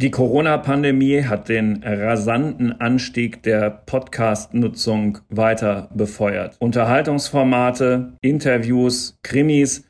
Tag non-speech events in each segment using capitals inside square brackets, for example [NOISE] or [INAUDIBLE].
Die Corona-Pandemie hat den rasanten Anstieg der Podcast-Nutzung weiter befeuert. Unterhaltungsformate, Interviews, Krimis,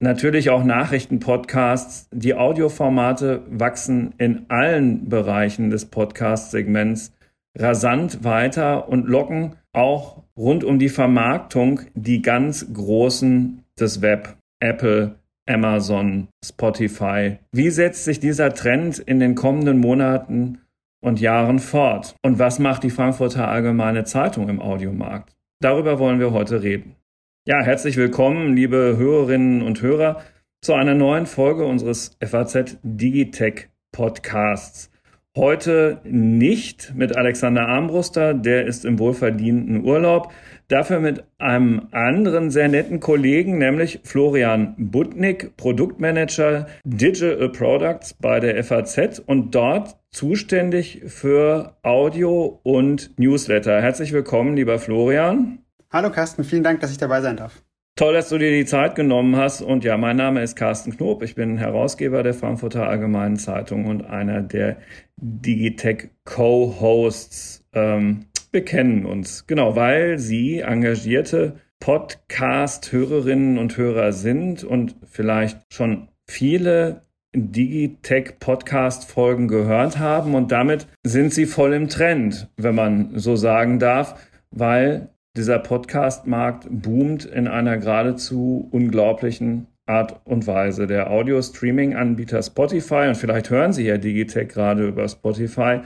natürlich auch Nachrichtenpodcasts. Die Audioformate wachsen in allen Bereichen des Podcast-Segments rasant weiter und locken auch rund um die Vermarktung die ganz Großen des Web, Apple, Amazon, Spotify. Wie setzt sich dieser Trend in den kommenden Monaten und Jahren fort? Und was macht die Frankfurter Allgemeine Zeitung im Audiomarkt? Darüber wollen wir heute reden. Ja, herzlich willkommen, liebe Hörerinnen und Hörer, zu einer neuen Folge unseres FAZ Digitech Podcasts. Heute nicht mit Alexander Armbruster, der ist im wohlverdienten Urlaub. Dafür mit einem anderen sehr netten Kollegen, nämlich Florian Butnik, Produktmanager Digital Products bei der FAZ und dort zuständig für Audio und Newsletter. Herzlich willkommen, lieber Florian. Hallo Carsten, vielen Dank, dass ich dabei sein darf. Toll, dass du dir die Zeit genommen hast. Und ja, mein Name ist Carsten Knob. Ich bin Herausgeber der Frankfurter Allgemeinen Zeitung und einer der Digitech Co-Hosts. Ähm, wir kennen uns. Genau, weil sie engagierte Podcast-Hörerinnen und Hörer sind und vielleicht schon viele Digitech Podcast Folgen gehört haben und damit sind sie voll im Trend, wenn man so sagen darf, weil dieser Podcast-Markt boomt in einer geradezu unglaublichen Art und Weise. Der Audio-Streaming-Anbieter Spotify, und vielleicht hören Sie ja Digitech gerade über Spotify,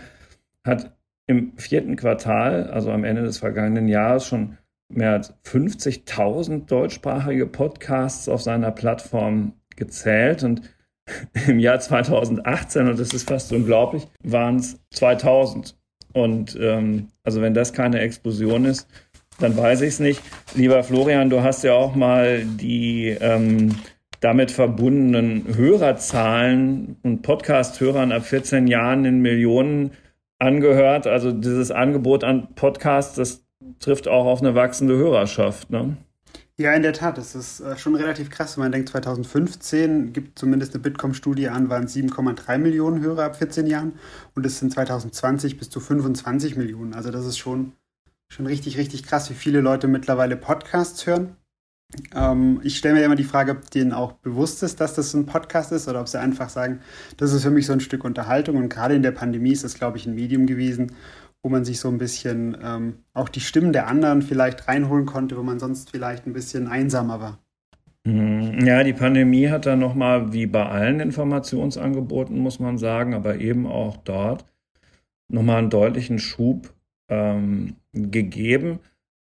hat im vierten Quartal, also am Ende des vergangenen Jahres, schon mehr als 50.000 deutschsprachige Podcasts auf seiner Plattform gezählt. Und [LAUGHS] im Jahr 2018, und das ist fast unglaublich, waren es 2000. Und ähm, also wenn das keine Explosion ist, dann weiß ich es nicht. Lieber Florian, du hast ja auch mal die ähm, damit verbundenen Hörerzahlen und Podcast-Hörern ab 14 Jahren in Millionen angehört. Also dieses Angebot an Podcasts, das trifft auch auf eine wachsende Hörerschaft. Ne? Ja, in der Tat. Das ist äh, schon relativ krass. Wenn man denkt, 2015 gibt zumindest eine Bitkom-Studie an, waren 7,3 Millionen Hörer ab 14 Jahren und es sind 2020 bis zu 25 Millionen. Also das ist schon schon richtig, richtig krass, wie viele Leute mittlerweile Podcasts hören. Ähm, ich stelle mir immer die Frage, ob denen auch bewusst ist, dass das ein Podcast ist oder ob sie einfach sagen, das ist für mich so ein Stück Unterhaltung. Und gerade in der Pandemie ist das, glaube ich, ein Medium gewesen, wo man sich so ein bisschen ähm, auch die Stimmen der anderen vielleicht reinholen konnte, wo man sonst vielleicht ein bisschen einsamer war. Mhm. Ja, die Pandemie hat dann nochmal, wie bei allen Informationsangeboten, muss man sagen, aber eben auch dort nochmal einen deutlichen Schub ähm, gegeben.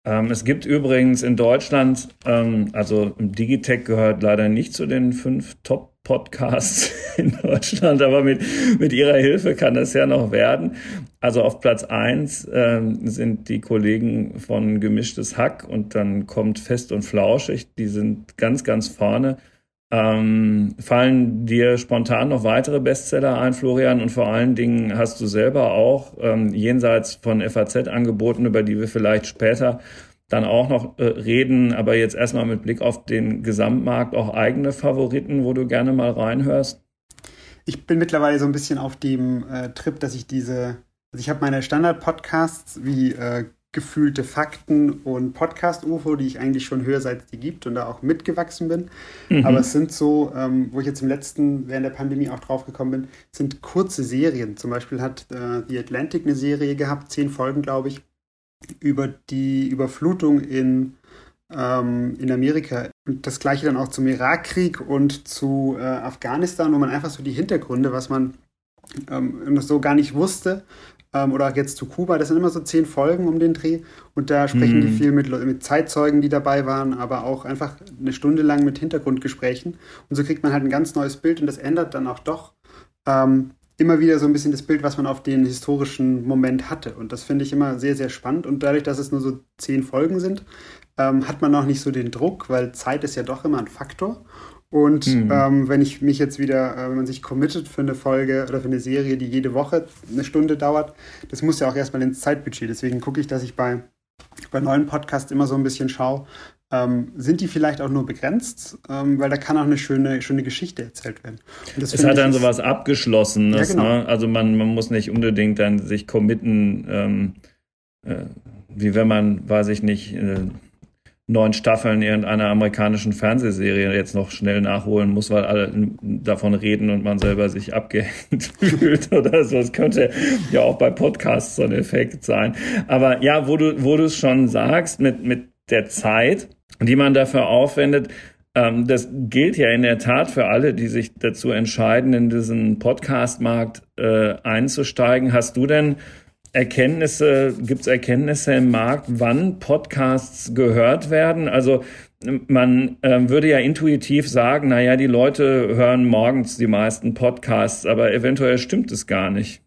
Ähm, es gibt übrigens in Deutschland, ähm, also Digitech gehört leider nicht zu den fünf Top-Podcasts [LAUGHS] in Deutschland, aber mit, mit Ihrer Hilfe kann das ja noch werden. Also auf Platz eins ähm, sind die Kollegen von Gemischtes Hack und dann kommt Fest und Flauschig, die sind ganz, ganz vorne. Ähm, fallen dir spontan noch weitere Bestseller ein, Florian? Und vor allen Dingen hast du selber auch ähm, jenseits von FAZ-Angeboten, über die wir vielleicht später dann auch noch äh, reden, aber jetzt erstmal mit Blick auf den Gesamtmarkt auch eigene Favoriten, wo du gerne mal reinhörst? Ich bin mittlerweile so ein bisschen auf dem äh, Trip, dass ich diese, also ich habe meine Standard-Podcasts wie äh, gefühlte Fakten und Podcast-UFO, die ich eigentlich schon höre, seit es die gibt und da auch mitgewachsen bin. Mhm. Aber es sind so, ähm, wo ich jetzt im letzten, während der Pandemie auch drauf gekommen bin, sind kurze Serien. Zum Beispiel hat äh, The Atlantic eine Serie gehabt, zehn Folgen, glaube ich, über die Überflutung in, ähm, in Amerika. Und das gleiche dann auch zum Irakkrieg und zu äh, Afghanistan, wo man einfach so die Hintergründe, was man ähm, so gar nicht wusste, ähm, oder jetzt zu Kuba. Das sind immer so zehn Folgen um den Dreh und da sprechen mm. die mhm. viel mit, mit Zeitzeugen, die dabei waren, aber auch einfach eine Stunde lang mit Hintergrundgesprächen. Und so kriegt man halt ein ganz neues Bild und das ändert dann auch doch ähm, immer wieder so ein bisschen das Bild, was man auf den historischen Moment hatte. Und das finde ich immer sehr, sehr spannend. Und dadurch, dass es nur so zehn Folgen sind, ähm, hat man auch nicht so den Druck, weil Zeit ist ja doch immer ein Faktor. Und mhm. ähm, wenn ich mich jetzt wieder, äh, wenn man sich committet für eine Folge oder für eine Serie, die jede Woche eine Stunde dauert, das muss ja auch erstmal ins Zeitbudget. Deswegen gucke ich, dass ich bei, bei neuen Podcasts immer so ein bisschen schaue, ähm, sind die vielleicht auch nur begrenzt, ähm, weil da kann auch eine schöne, schöne Geschichte erzählt werden. es hat dann sowas Abgeschlossenes. Ja, genau. ne? Also man, man muss nicht unbedingt dann sich committen, ähm, äh, wie wenn man, weiß ich nicht, äh, neun Staffeln irgendeiner amerikanischen Fernsehserie jetzt noch schnell nachholen muss, weil alle davon reden und man selber sich abgehängt [LAUGHS] fühlt oder so. Es könnte ja auch bei Podcasts so ein Effekt sein. Aber ja, wo du, wo du es schon sagst, mit, mit der Zeit, die man dafür aufwendet, ähm, das gilt ja in der Tat für alle, die sich dazu entscheiden, in diesen Podcast-Markt äh, einzusteigen. Hast du denn Erkenntnisse, gibt es Erkenntnisse im Markt, wann Podcasts gehört werden? Also man äh, würde ja intuitiv sagen, naja, die Leute hören morgens die meisten Podcasts, aber eventuell stimmt es gar nicht.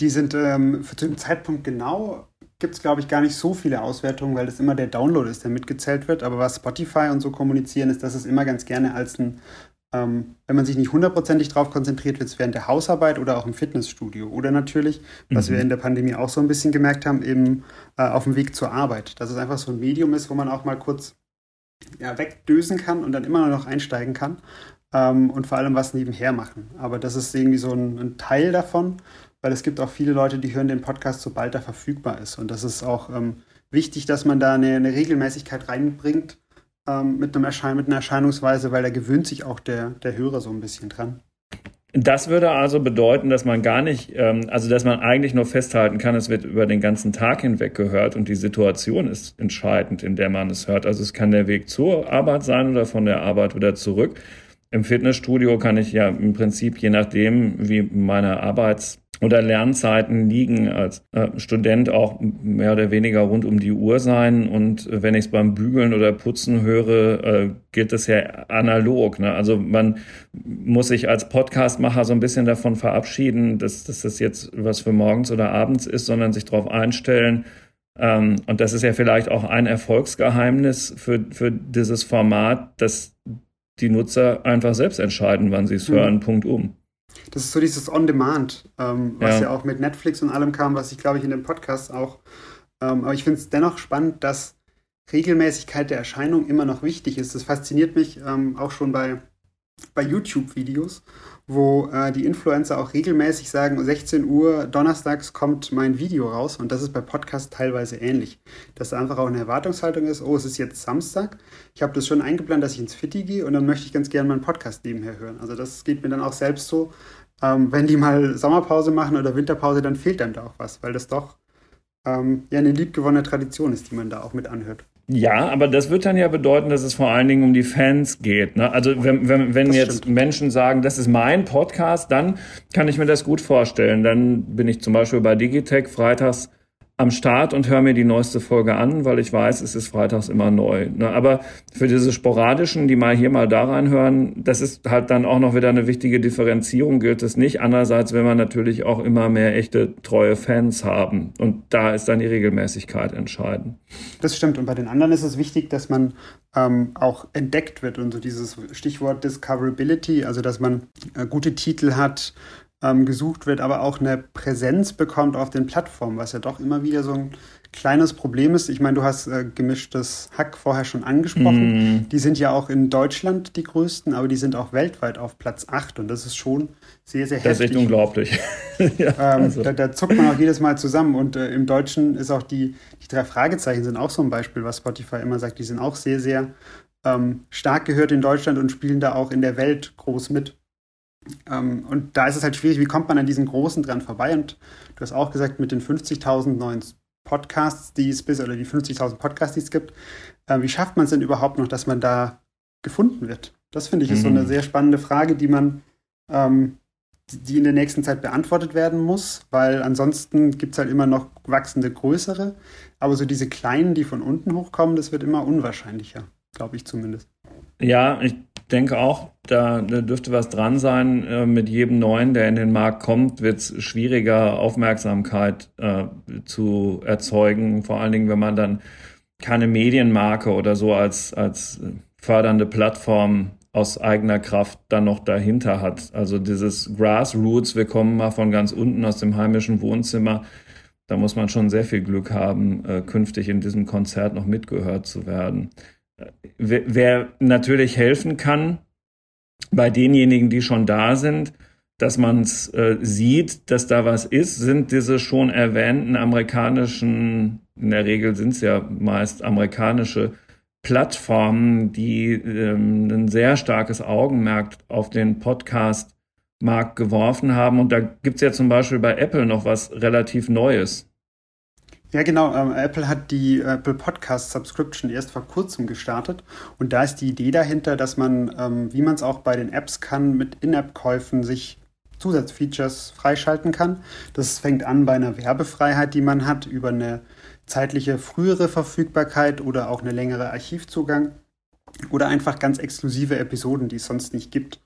Die sind ähm, für den Zeitpunkt genau, gibt es, glaube ich, gar nicht so viele Auswertungen, weil das immer der Download ist, der mitgezählt wird. Aber was Spotify und so kommunizieren, ist, dass es immer ganz gerne als ein ähm, wenn man sich nicht hundertprozentig darauf konzentriert, wird es während der Hausarbeit oder auch im Fitnessstudio. Oder natürlich, was mhm. wir in der Pandemie auch so ein bisschen gemerkt haben, eben äh, auf dem Weg zur Arbeit. Dass es einfach so ein Medium ist, wo man auch mal kurz ja, wegdösen kann und dann immer noch einsteigen kann. Ähm, und vor allem was nebenher machen. Aber das ist irgendwie so ein, ein, Teil davon, weil es gibt auch viele Leute, die hören den Podcast, sobald er verfügbar ist. Und das ist auch ähm, wichtig, dass man da eine, eine Regelmäßigkeit reinbringt ähm, mit, einem Erschein mit einer Erscheinungsweise, weil da gewöhnt sich auch der, der Hörer so ein bisschen dran. Das würde also bedeuten, dass man gar nicht, ähm, also dass man eigentlich nur festhalten kann, es wird über den ganzen Tag hinweg gehört und die Situation ist entscheidend, in der man es hört. Also es kann der Weg zur Arbeit sein oder von der Arbeit wieder zurück. Im Fitnessstudio kann ich ja im Prinzip, je nachdem, wie meine Arbeits- oder Lernzeiten liegen als äh, Student auch mehr oder weniger rund um die Uhr sein. Und wenn ich es beim Bügeln oder Putzen höre, äh, gilt es ja analog. Ne? Also man muss sich als Podcastmacher so ein bisschen davon verabschieden, dass, dass das jetzt was für morgens oder abends ist, sondern sich darauf einstellen. Ähm, und das ist ja vielleicht auch ein Erfolgsgeheimnis für, für dieses Format, dass die Nutzer einfach selbst entscheiden, wann sie es mhm. hören, Punkt um. Das ist so dieses On-Demand, ähm, was ja. ja. auch mit Netflix und allem kam, was ich glaube ich in dem Podcast auch. Ähm, aber ich finde es dennoch spannend, dass Regelmäßigkeit der Erscheinung immer noch wichtig ist. Das fasziniert mich ähm, auch schon bei, bei YouTube-Videos, wo äh, die Influencer auch regelmäßig sagen, 16 Uhr donnerstags kommt mein Video raus und das ist bei Podcasts teilweise ähnlich. Dass da einfach auch eine Erwartungshaltung ist, oh, es ist jetzt Samstag, ich habe das schon eingeplant, dass ich ins Fitti gehe und dann möchte ich ganz gerne meinen Podcast nebenher hören. Also das geht mir dann auch selbst so, ähm, wenn die mal Sommerpause machen oder Winterpause, dann fehlt dann da auch was, weil das doch ähm, ja eine liebgewonnene Tradition ist, die man da auch mit anhört. Ja, aber das wird dann ja bedeuten, dass es vor allen Dingen um die Fans geht. Ne? Also wenn, wenn, wenn jetzt stimmt. Menschen sagen, das ist mein Podcast, dann kann ich mir das gut vorstellen. Dann bin ich zum Beispiel bei Digitech freitags am Start und höre mir die neueste Folge an, weil ich weiß, es ist freitags immer neu. Ne? Aber für diese sporadischen, die mal hier, mal da reinhören, das ist halt dann auch noch wieder eine wichtige Differenzierung, gilt es nicht. Andererseits will man natürlich auch immer mehr echte, treue Fans haben. Und da ist dann die Regelmäßigkeit entscheidend. Das stimmt. Und bei den anderen ist es wichtig, dass man ähm, auch entdeckt wird. Und so dieses Stichwort Discoverability, also dass man äh, gute Titel hat, ähm, gesucht wird, aber auch eine Präsenz bekommt auf den Plattformen, was ja doch immer wieder so ein kleines Problem ist. Ich meine, du hast äh, gemischtes Hack vorher schon angesprochen. Mm. Die sind ja auch in Deutschland die größten, aber die sind auch weltweit auf Platz 8 und das ist schon sehr, sehr heftig. Das ist echt unglaublich. [LAUGHS] ja, ähm, also. da, da, zuckt man auch jedes Mal zusammen und äh, im Deutschen ist auch die, die drei Fragezeichen sind auch so ein Beispiel, was Spotify immer sagt. Die sind auch sehr, sehr ähm, stark gehört in Deutschland und spielen da auch in der Welt groß mit. Ähm, und da ist es halt schwierig, wie kommt man an diesen Großen dran vorbei? Und du hast auch gesagt, mit den 50.000 neuen Podcasts, die es bis, oder die 50.000 Podcasts, die es gibt, äh, wie schafft man es denn überhaupt noch, dass man da gefunden wird? Das finde ich ist mhm. so eine mhm. sehr spannende Frage, die man, ähm, die in der nächsten Zeit beantwortet werden muss, weil ansonsten gibt es halt immer noch wachsende größere, aber so diese kleinen, die von unten hochkommen, das wird immer unwahrscheinlicher, glaube ich zumindest. Ja, ich denke auch, da, dürfte was dran sein. Äh, mit jedem Neuen, der in den Markt kommt, wird es schwieriger, Aufmerksamkeit äh, zu erzeugen. Vor allen Dingen, wenn man dann keine Medienmarke oder so als, als fördernde Plattform aus eigener Kraft dann noch dahinter hat. Also dieses Grassroots, wir kommen mal von ganz unten aus dem heimischen Wohnzimmer. Da muss man schon sehr viel Glück haben, äh, künftig in diesem Konzert noch mitgehört zu werden. Wer natürlich helfen kann bei denjenigen, die schon da sind, dass man es äh, sieht, dass da was ist, sind diese schon erwähnten amerikanischen, in der Regel sind es ja meist amerikanische Plattformen, die ähm, ein sehr starkes Augenmerk auf den Podcast-Markt geworfen haben. Und da gibt es ja zum Beispiel bei Apple noch was relativ Neues. Ja, genau. Ähm, Apple hat die Apple Podcast Subscription erst vor kurzem gestartet. Und da ist die Idee dahinter, dass man, ähm, wie man es auch bei den Apps kann, mit In-App-Käufen sich Zusatzfeatures freischalten kann. Das fängt an bei einer Werbefreiheit, die man hat, über eine zeitliche frühere Verfügbarkeit oder auch eine längere Archivzugang oder einfach ganz exklusive Episoden, die es sonst nicht gibt.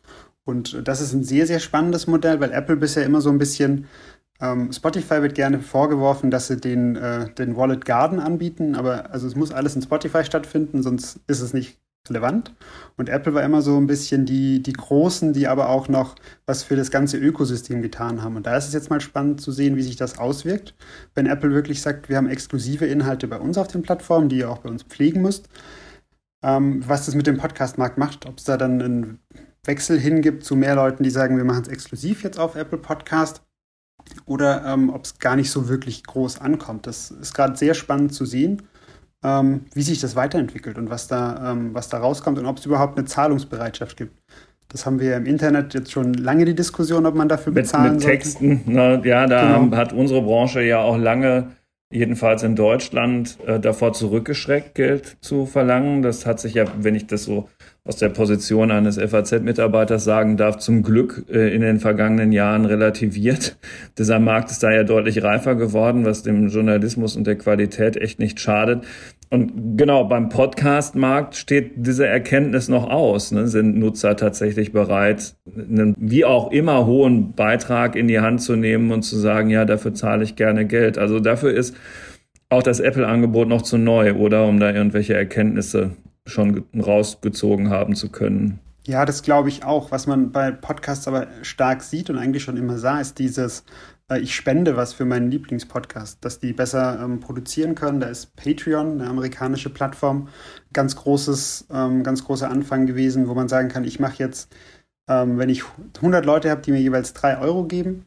Und das ist ein sehr, sehr spannendes Modell, weil Apple bisher immer so ein bisschen Spotify wird gerne vorgeworfen, dass sie den, äh, den Wallet Garden anbieten, aber also es muss alles in Spotify stattfinden, sonst ist es nicht relevant. Und Apple war immer so ein bisschen die, die Großen, die aber auch noch was für das ganze Ökosystem getan haben. Und da ist es jetzt mal spannend zu sehen, wie sich das auswirkt, wenn Apple wirklich sagt, wir haben exklusive Inhalte bei uns auf den Plattformen, die ihr auch bei uns pflegen müsst. Ähm, was das mit dem Podcast-Markt macht, ob es da dann einen Wechsel hingibt zu mehr Leuten, die sagen, wir machen es exklusiv jetzt auf Apple Podcast oder ähm, ob es gar nicht so wirklich groß ankommt. Das ist gerade sehr spannend zu sehen, ähm, wie sich das weiterentwickelt und was da, ähm, was da rauskommt und ob es überhaupt eine Zahlungsbereitschaft gibt. Das haben wir im Internet jetzt schon lange die Diskussion, ob man dafür bezahlen mit, mit Texten, na, ja, da genau. hat unsere Branche ja auch lange, jedenfalls in Deutschland, äh, davor zurückgeschreckt, Geld zu verlangen. Das hat sich ja, wenn ich das so aus der Position eines FAZ-Mitarbeiters sagen darf, zum Glück äh, in den vergangenen Jahren relativiert. [LAUGHS] Dieser Markt ist da ja deutlich reifer geworden, was dem Journalismus und der Qualität echt nicht schadet. Und genau, beim Podcast-Markt steht diese Erkenntnis noch aus. Ne? Sind Nutzer tatsächlich bereit, einen wie auch immer hohen Beitrag in die Hand zu nehmen und zu sagen, ja, dafür zahle ich gerne Geld. Also dafür ist auch das Apple-Angebot noch zu neu, oder? Um da irgendwelche Erkenntnisse schon rausgezogen haben zu können. Ja, das glaube ich auch. Was man bei Podcasts aber stark sieht und eigentlich schon immer sah, ist dieses, äh, ich spende was für meinen Lieblingspodcast, dass die besser ähm, produzieren können. Da ist Patreon, eine amerikanische Plattform, ganz großes, ähm, ganz großer Anfang gewesen, wo man sagen kann, ich mache jetzt, ähm, wenn ich 100 Leute habe, die mir jeweils 3 Euro geben,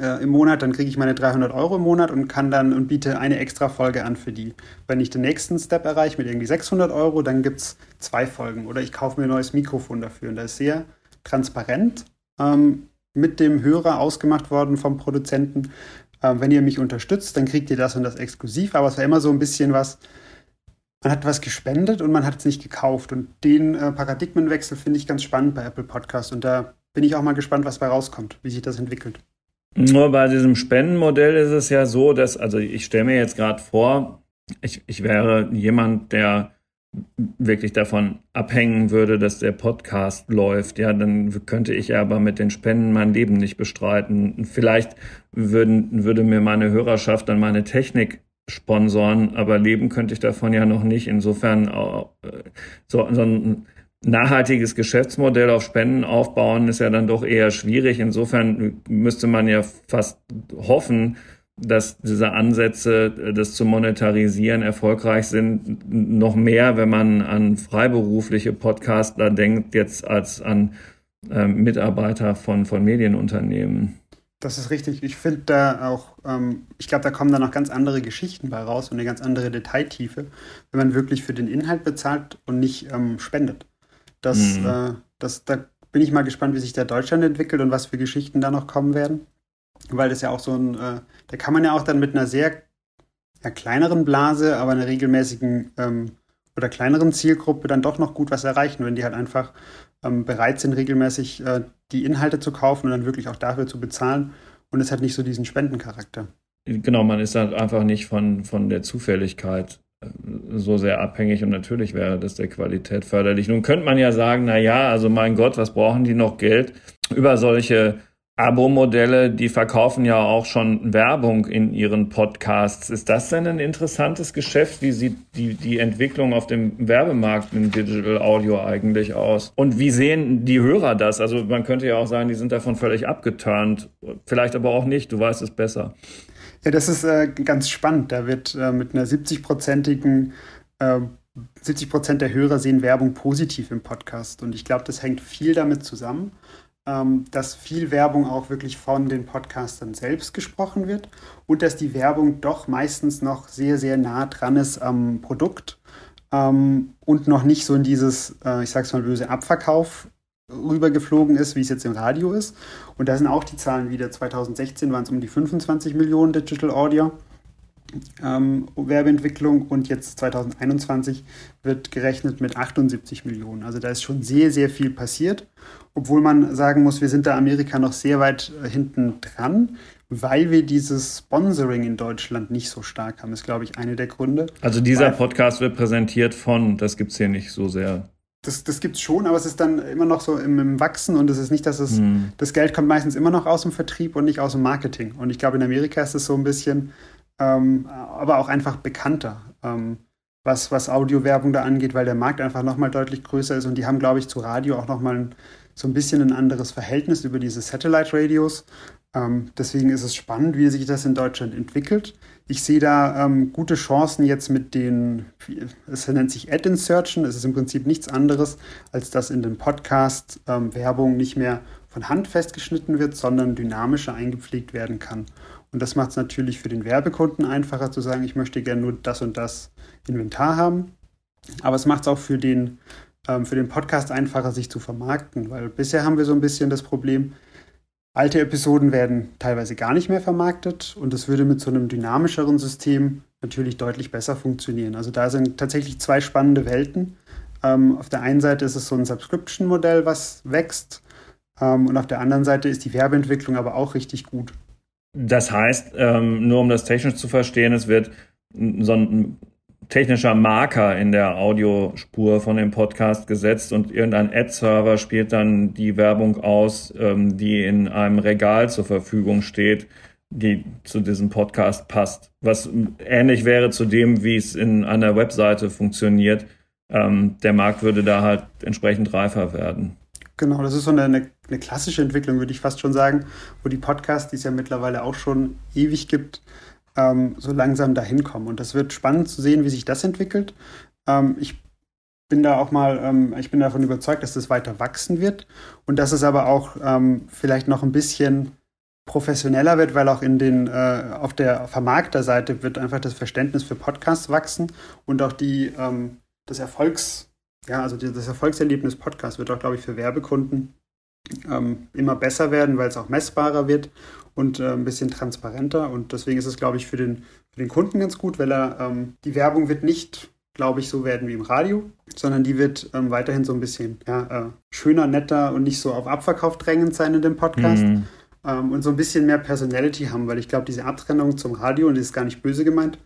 äh, im Monat, dann kriege ich meine 300 Euro im Monat und kann dann und biete eine extra Folge an für die. Wenn ich den nächsten Step erreiche mit irgendwie 600 Euro, dann gibt es zwei Folgen oder ich kaufe mir ein neues Mikrofon dafür. Und das ist sehr transparent ähm, mit dem Hörer ausgemacht worden vom Produzenten. Ähm, wenn ihr mich unterstützt, dann kriegt ihr das und das exklusiv. Aber es war immer so ein bisschen was, man hat was gespendet und man hat es nicht gekauft. Und den äh, Paradigmenwechsel finde ich ganz spannend bei Apple Podcast. Und da bin ich auch mal gespannt, was bei rauskommt, wie sich das entwickelt. Nur bei diesem Spendenmodell ist es ja so, dass, also ich stelle mir jetzt gerade vor, ich, ich wäre jemand, der wirklich davon abhängen würde, dass der Podcast läuft, ja, dann könnte ich aber mit den Spenden mein Leben nicht bestreiten. Vielleicht würden, würde mir meine Hörerschaft dann meine Technik sponsoren, aber leben könnte ich davon ja noch nicht. Insofern äh, so, so ein nachhaltiges Geschäftsmodell auf Spenden aufbauen ist ja dann doch eher schwierig. Insofern müsste man ja fast hoffen, dass diese Ansätze, das zu monetarisieren, erfolgreich sind. Noch mehr, wenn man an freiberufliche Podcastler denkt, jetzt als an äh, Mitarbeiter von, von Medienunternehmen. Das ist richtig. Ich finde da auch, ähm, ich glaube, da kommen da noch ganz andere Geschichten bei raus und eine ganz andere Detailtiefe, wenn man wirklich für den Inhalt bezahlt und nicht ähm, spendet. Das, mhm. äh, das, da bin ich mal gespannt, wie sich der Deutschland entwickelt und was für Geschichten da noch kommen werden. Weil das ja auch so ein, äh, da kann man ja auch dann mit einer sehr ja, kleineren Blase, aber einer regelmäßigen ähm, oder kleineren Zielgruppe dann doch noch gut was erreichen, wenn die halt einfach ähm, bereit sind, regelmäßig äh, die Inhalte zu kaufen und dann wirklich auch dafür zu bezahlen. Und es hat nicht so diesen Spendencharakter. Genau, man ist halt einfach nicht von, von der Zufälligkeit so sehr abhängig und natürlich wäre das der Qualität förderlich. Nun könnte man ja sagen, na ja, also mein Gott, was brauchen die noch Geld über solche Abo-Modelle, die verkaufen ja auch schon Werbung in ihren Podcasts. Ist das denn ein interessantes Geschäft? Wie sieht die, die Entwicklung auf dem Werbemarkt in Digital Audio eigentlich aus? Und wie sehen die Hörer das? Also man könnte ja auch sagen, die sind davon völlig abgeturnt. Vielleicht aber auch nicht, du weißt es besser. Ja, das ist äh, ganz spannend. Da wird äh, mit einer 70-prozentigen äh, 70 Prozent der Hörer sehen Werbung positiv im Podcast. Und ich glaube, das hängt viel damit zusammen, ähm, dass viel Werbung auch wirklich von den Podcastern selbst gesprochen wird und dass die Werbung doch meistens noch sehr, sehr nah dran ist am Produkt ähm, und noch nicht so in dieses, äh, ich sag's mal böse, Abverkauf rübergeflogen ist, wie es jetzt im Radio ist. Und da sind auch die Zahlen wieder. 2016 waren es um die 25 Millionen Digital Audio ähm, Werbeentwicklung und jetzt 2021 wird gerechnet mit 78 Millionen. Also da ist schon sehr, sehr viel passiert, obwohl man sagen muss, wir sind da Amerika noch sehr weit äh, hinten dran, weil wir dieses Sponsoring in Deutschland nicht so stark haben, ist, glaube ich, eine der Gründe. Also dieser Podcast wird präsentiert von, das gibt es hier nicht so sehr das, das gibt es schon, aber es ist dann immer noch so im, im Wachsen und es ist nicht, dass es, mhm. das Geld kommt meistens immer noch aus dem Vertrieb und nicht aus dem Marketing. Und ich glaube, in Amerika ist es so ein bisschen, ähm, aber auch einfach bekannter, ähm, was, was Audiowerbung da angeht, weil der Markt einfach nochmal deutlich größer ist und die haben, glaube ich, zu Radio auch nochmal so ein bisschen ein anderes Verhältnis über diese Satellite-Radios. Ähm, deswegen ist es spannend, wie sich das in Deutschland entwickelt. Ich sehe da ähm, gute Chancen jetzt mit den, es nennt sich Ad-Insertion, es ist im Prinzip nichts anderes, als dass in den Podcast ähm, Werbung nicht mehr von Hand festgeschnitten wird, sondern dynamischer eingepflegt werden kann. Und das macht es natürlich für den Werbekunden einfacher zu sagen, ich möchte gerne nur das und das Inventar haben. Aber es macht es auch für den, ähm, für den Podcast einfacher, sich zu vermarkten, weil bisher haben wir so ein bisschen das Problem, alte Episoden werden teilweise gar nicht mehr vermarktet und es würde mit so einem dynamischeren System natürlich deutlich besser funktionieren. Also da sind tatsächlich zwei spannende Welten. Ähm, auf der einen Seite ist es so ein Subscription-Modell, was wächst. Ähm, und auf der anderen Seite ist die Werbeentwicklung aber auch richtig gut. Das heißt, ähm, nur um das technisch zu verstehen, es wird so ein technischer Marker in der Audiospur von dem Podcast gesetzt und irgendein Ad-Server spielt dann die Werbung aus, ähm, die in einem Regal zur Verfügung steht, die zu diesem Podcast passt. Was ähnlich wäre zu dem, wie es in einer Webseite funktioniert. Ähm, der Markt würde da halt entsprechend reifer werden. Genau, das ist so eine, eine, eine, klassische Entwicklung, würde ich fast schon sagen, wo die Podcasts, die es ja mittlerweile auch schon ewig gibt, ähm, so langsam dahin kommen. Und das wird spannend zu sehen, wie sich das entwickelt. Ähm, ich bin da auch mal, ähm, ich bin davon überzeugt, dass das weiter wachsen wird und dass es aber auch ähm, vielleicht noch ein bisschen professioneller wird, weil auch in den äh, auf der Vermarkterseite wird einfach das Verständnis für Podcasts wachsen und auch die ähm, das Erfolgs ja, also das Erfolgserlebnis Podcast wird auch, glaube ich, für Werbekunden ähm, immer besser werden, weil es auch messbarer wird und äh, ein bisschen transparenter. Und deswegen ist es, glaube ich, für den, für den Kunden ganz gut, weil er ähm, die Werbung wird nicht, glaube ich, so werden wie im Radio, sondern die wird ähm, weiterhin so ein bisschen ja, äh, schöner, netter und nicht so auf Abverkauf drängend sein in dem Podcast. Mhm. Ähm, und so ein bisschen mehr Personality haben, weil ich glaube, diese Abtrennung zum Radio, und das ist gar nicht böse gemeint,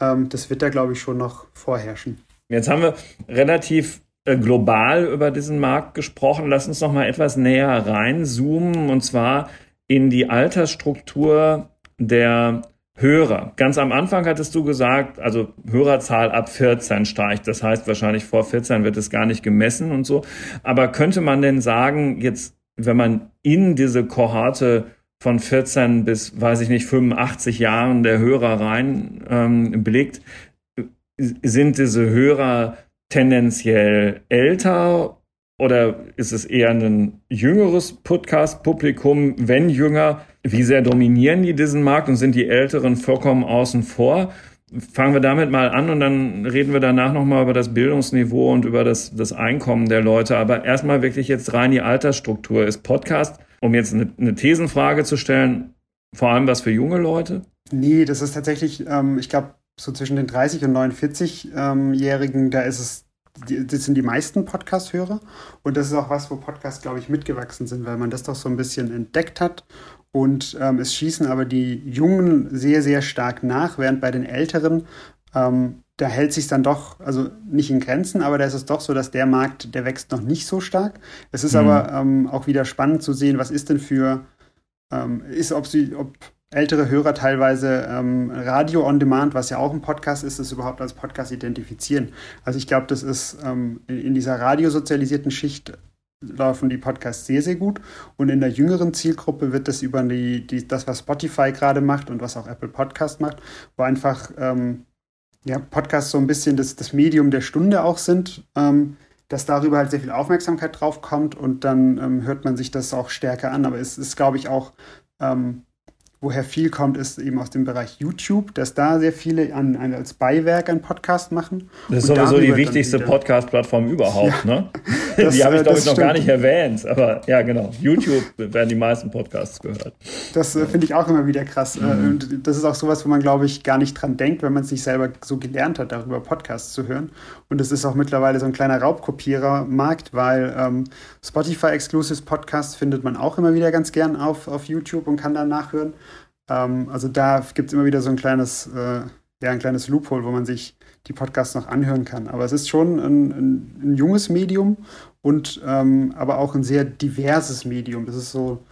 ähm, das wird da, glaube ich, schon noch vorherrschen. Jetzt haben wir relativ äh, global über diesen Markt gesprochen. Lass uns noch mal etwas näher reinzoomen und zwar in die Altersstruktur der Hörer. Ganz am Anfang hattest du gesagt, also Hörerzahl ab 14 steigt. Das heißt, wahrscheinlich vor 14 wird es gar nicht gemessen und so. Aber könnte man denn sagen, jetzt, wenn man in diese Kohorte von 14 bis, weiß ich nicht, 85 Jahren der Hörer rein ähm, blickt, sind diese Hörer tendenziell älter oder ist es eher ein jüngeres Podcast-Publikum? Wenn jünger, wie sehr dominieren die diesen Markt und sind die Älteren vollkommen außen vor? Fangen wir damit mal an und dann reden wir danach nochmal über das Bildungsniveau und über das, das Einkommen der Leute. Aber erstmal wirklich jetzt rein die Altersstruktur. Ist Podcast, um jetzt eine, eine Thesenfrage zu stellen, vor allem was für junge Leute? Nee, das ist tatsächlich, ähm, ich glaube, so zwischen den 30 und 49-Jährigen, ähm da ist es, das sind die meisten Podcast-Hörer. Und das ist auch was, wo Podcasts, glaube ich, mitgewachsen sind, weil man das doch so ein bisschen entdeckt hat. Und ähm, es schießen aber die Jungen sehr, sehr stark nach, während bei den Älteren, ähm, da hält sich dann doch, also nicht in Grenzen, aber da ist es doch so, dass der Markt, der wächst noch nicht so stark. Es ist mhm. aber ähm, auch wieder spannend zu sehen, was ist denn für, ähm, ist, ob sie, ob ältere Hörer teilweise ähm, Radio on Demand, was ja auch ein Podcast ist, das überhaupt als Podcast identifizieren. Also ich glaube, das ist ähm, in dieser radiosozialisierten Schicht laufen die Podcasts sehr, sehr gut. Und in der jüngeren Zielgruppe wird das über die, die das, was Spotify gerade macht und was auch Apple Podcast macht, wo einfach ähm, ja, Podcasts so ein bisschen das, das Medium der Stunde auch sind, ähm, dass darüber halt sehr viel Aufmerksamkeit drauf kommt und dann ähm, hört man sich das auch stärker an. Aber es ist, glaube ich, auch ähm, Woher viel kommt, ist eben aus dem Bereich YouTube, dass da sehr viele an, an als Beiwerk einen Podcast machen. Das ist sowieso die wichtigste Podcast-Plattform überhaupt, ja, ne? [LAUGHS] Das, die habe ich, glaube ich, noch gar nicht erwähnt. Aber ja, genau. YouTube werden die meisten Podcasts gehört. Das äh, finde ich auch immer wieder krass. Äh, mhm. Und das ist auch sowas, wo man, glaube ich, gar nicht dran denkt, wenn man es nicht selber so gelernt hat, darüber Podcasts zu hören. Und es ist auch mittlerweile so ein kleiner Raubkopierer-Markt, weil ähm, Spotify-Exclusive Podcasts findet man auch immer wieder ganz gern auf, auf YouTube und kann dann nachhören. Ähm, also da gibt es immer wieder so ein kleines, äh, ja, ein kleines Loophole, wo man sich die Podcasts noch anhören kann. Aber es ist schon ein, ein, ein junges Medium und ähm, aber auch ein sehr diverses Medium. Das ist so